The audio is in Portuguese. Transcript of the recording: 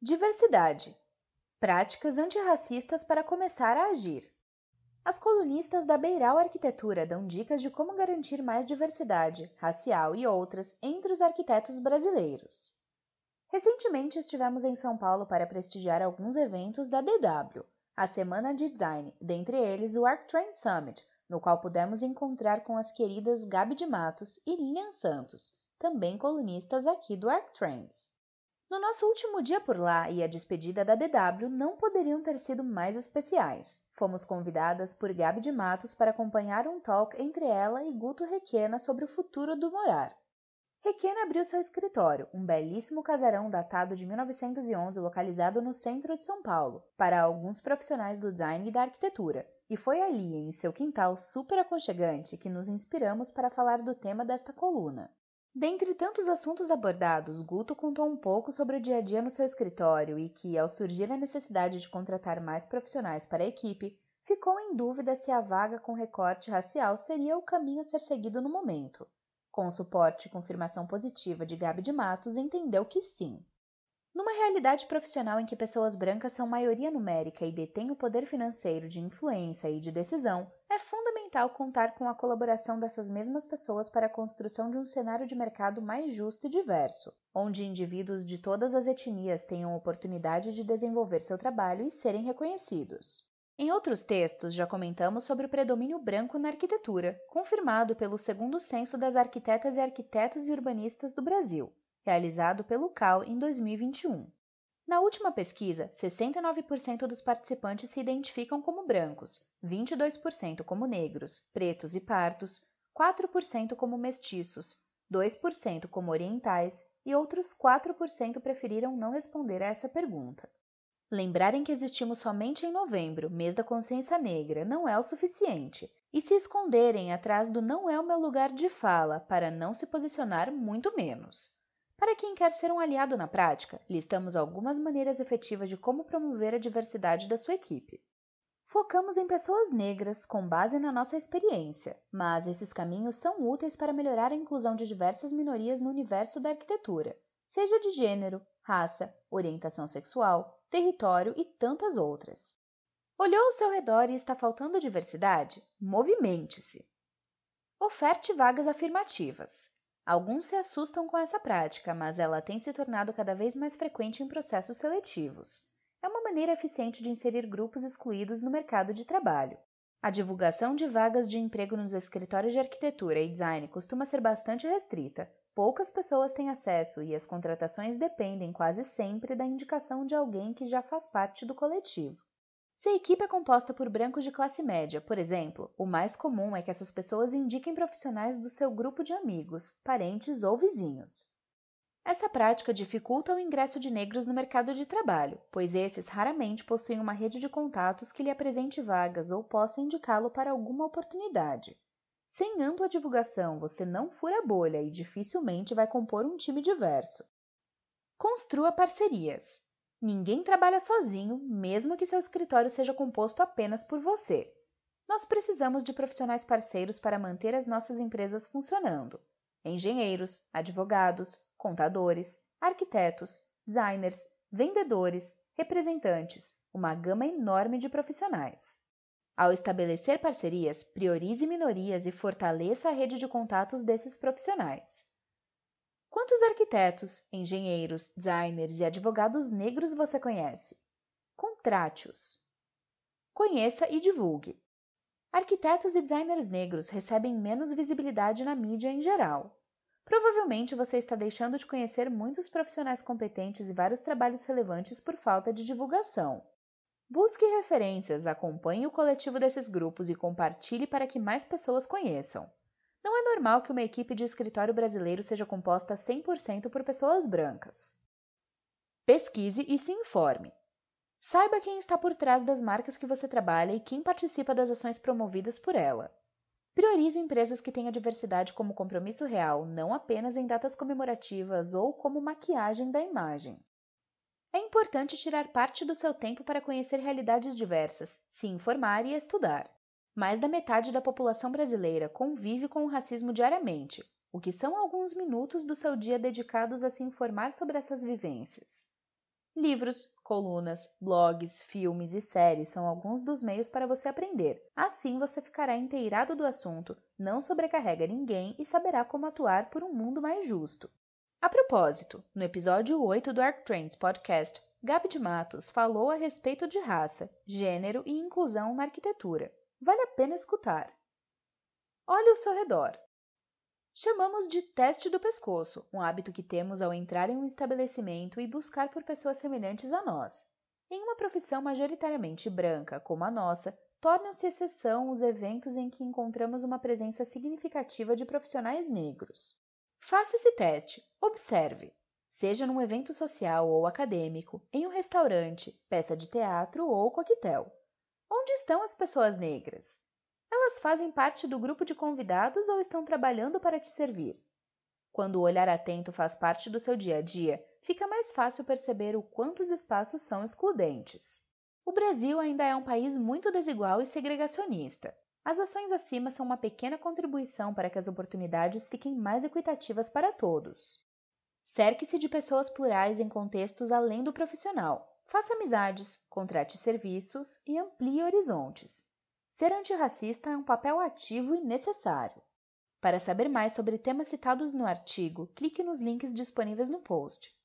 Diversidade. Práticas antirracistas para começar a agir. As colunistas da Beiral Arquitetura dão dicas de como garantir mais diversidade racial e outras entre os arquitetos brasileiros. Recentemente estivemos em São Paulo para prestigiar alguns eventos da DW, a Semana de Design, dentre eles o ArcTrain Summit, no qual pudemos encontrar com as queridas Gabi de Matos e Lilian Santos, também colunistas aqui do ArcTrains. No nosso último dia por lá e a despedida da DW não poderiam ter sido mais especiais. Fomos convidadas por Gabi de Matos para acompanhar um talk entre ela e Guto Requena sobre o futuro do morar. Requena abriu seu escritório, um belíssimo casarão datado de 1911 localizado no centro de São Paulo, para alguns profissionais do design e da arquitetura. E foi ali, em seu quintal super aconchegante, que nos inspiramos para falar do tema desta coluna. Dentre tantos assuntos abordados, Guto contou um pouco sobre o dia a dia no seu escritório e que, ao surgir a necessidade de contratar mais profissionais para a equipe, ficou em dúvida se a vaga com recorte racial seria o caminho a ser seguido no momento. Com o suporte e confirmação positiva de Gabi de Matos, entendeu que sim. Numa realidade profissional em que pessoas brancas são maioria numérica e detêm o poder financeiro de influência e de decisão, é fundamental contar com a colaboração dessas mesmas pessoas para a construção de um cenário de mercado mais justo e diverso, onde indivíduos de todas as etnias tenham oportunidade de desenvolver seu trabalho e serem reconhecidos. Em outros textos, já comentamos sobre o predomínio branco na arquitetura, confirmado pelo segundo censo das arquitetas e arquitetos e urbanistas do Brasil, realizado pelo CAL em 2021. Na última pesquisa, 69% dos participantes se identificam como brancos, 22% como negros, pretos e pardos, 4% como mestiços, 2% como orientais e outros 4% preferiram não responder a essa pergunta. Lembrarem que existimos somente em novembro, mês da consciência negra, não é o suficiente, e se esconderem atrás do não é o meu lugar de fala para não se posicionar, muito menos. Para quem quer ser um aliado na prática, listamos algumas maneiras efetivas de como promover a diversidade da sua equipe. Focamos em pessoas negras com base na nossa experiência, mas esses caminhos são úteis para melhorar a inclusão de diversas minorias no universo da arquitetura, seja de gênero, raça, orientação sexual, território e tantas outras. Olhou ao seu redor e está faltando diversidade? Movimente-se! Oferte vagas afirmativas. Alguns se assustam com essa prática, mas ela tem se tornado cada vez mais frequente em processos seletivos. É uma maneira eficiente de inserir grupos excluídos no mercado de trabalho. A divulgação de vagas de emprego nos escritórios de arquitetura e design costuma ser bastante restrita. Poucas pessoas têm acesso e as contratações dependem quase sempre da indicação de alguém que já faz parte do coletivo. Se a equipe é composta por brancos de classe média, por exemplo, o mais comum é que essas pessoas indiquem profissionais do seu grupo de amigos, parentes ou vizinhos. Essa prática dificulta o ingresso de negros no mercado de trabalho, pois esses raramente possuem uma rede de contatos que lhe apresente vagas ou possa indicá-lo para alguma oportunidade. Sem ampla divulgação, você não fura a bolha e dificilmente vai compor um time diverso. Construa parcerias. Ninguém trabalha sozinho, mesmo que seu escritório seja composto apenas por você. Nós precisamos de profissionais parceiros para manter as nossas empresas funcionando. Engenheiros, advogados, contadores, arquitetos, designers, vendedores, representantes, uma gama enorme de profissionais. Ao estabelecer parcerias, priorize minorias e fortaleça a rede de contatos desses profissionais. Quantos arquitetos, engenheiros, designers e advogados negros você conhece? Contrate-os. Conheça e divulgue. Arquitetos e designers negros recebem menos visibilidade na mídia em geral. Provavelmente você está deixando de conhecer muitos profissionais competentes e vários trabalhos relevantes por falta de divulgação. Busque referências, acompanhe o coletivo desses grupos e compartilhe para que mais pessoas conheçam. Não é normal que uma equipe de escritório brasileiro seja composta 100% por pessoas brancas. Pesquise e se informe. Saiba quem está por trás das marcas que você trabalha e quem participa das ações promovidas por ela. Priorize empresas que tenham diversidade como compromisso real, não apenas em datas comemorativas ou como maquiagem da imagem. É importante tirar parte do seu tempo para conhecer realidades diversas, se informar e estudar. Mais da metade da população brasileira convive com o racismo diariamente, o que são alguns minutos do seu dia dedicados a se informar sobre essas vivências. Livros, colunas, blogs, filmes e séries são alguns dos meios para você aprender. Assim você ficará inteirado do assunto, não sobrecarrega ninguém e saberá como atuar por um mundo mais justo. A propósito, no episódio 8 do Arc Trends Podcast, Gabi de Matos falou a respeito de raça, gênero e inclusão na arquitetura. Vale a pena escutar. Olhe ao seu redor. Chamamos de teste do pescoço, um hábito que temos ao entrar em um estabelecimento e buscar por pessoas semelhantes a nós. Em uma profissão majoritariamente branca, como a nossa, tornam-se exceção os eventos em que encontramos uma presença significativa de profissionais negros. Faça esse teste, observe. Seja num evento social ou acadêmico, em um restaurante, peça de teatro ou coquetel. Onde estão as pessoas negras? Elas fazem parte do grupo de convidados ou estão trabalhando para te servir? Quando o olhar atento faz parte do seu dia a dia, fica mais fácil perceber o quanto os espaços são excludentes. O Brasil ainda é um país muito desigual e segregacionista. As ações acima são uma pequena contribuição para que as oportunidades fiquem mais equitativas para todos. Cerque-se de pessoas plurais em contextos além do profissional. Faça amizades, contrate serviços e amplie horizontes. Ser antirracista é um papel ativo e necessário. Para saber mais sobre temas citados no artigo, clique nos links disponíveis no post.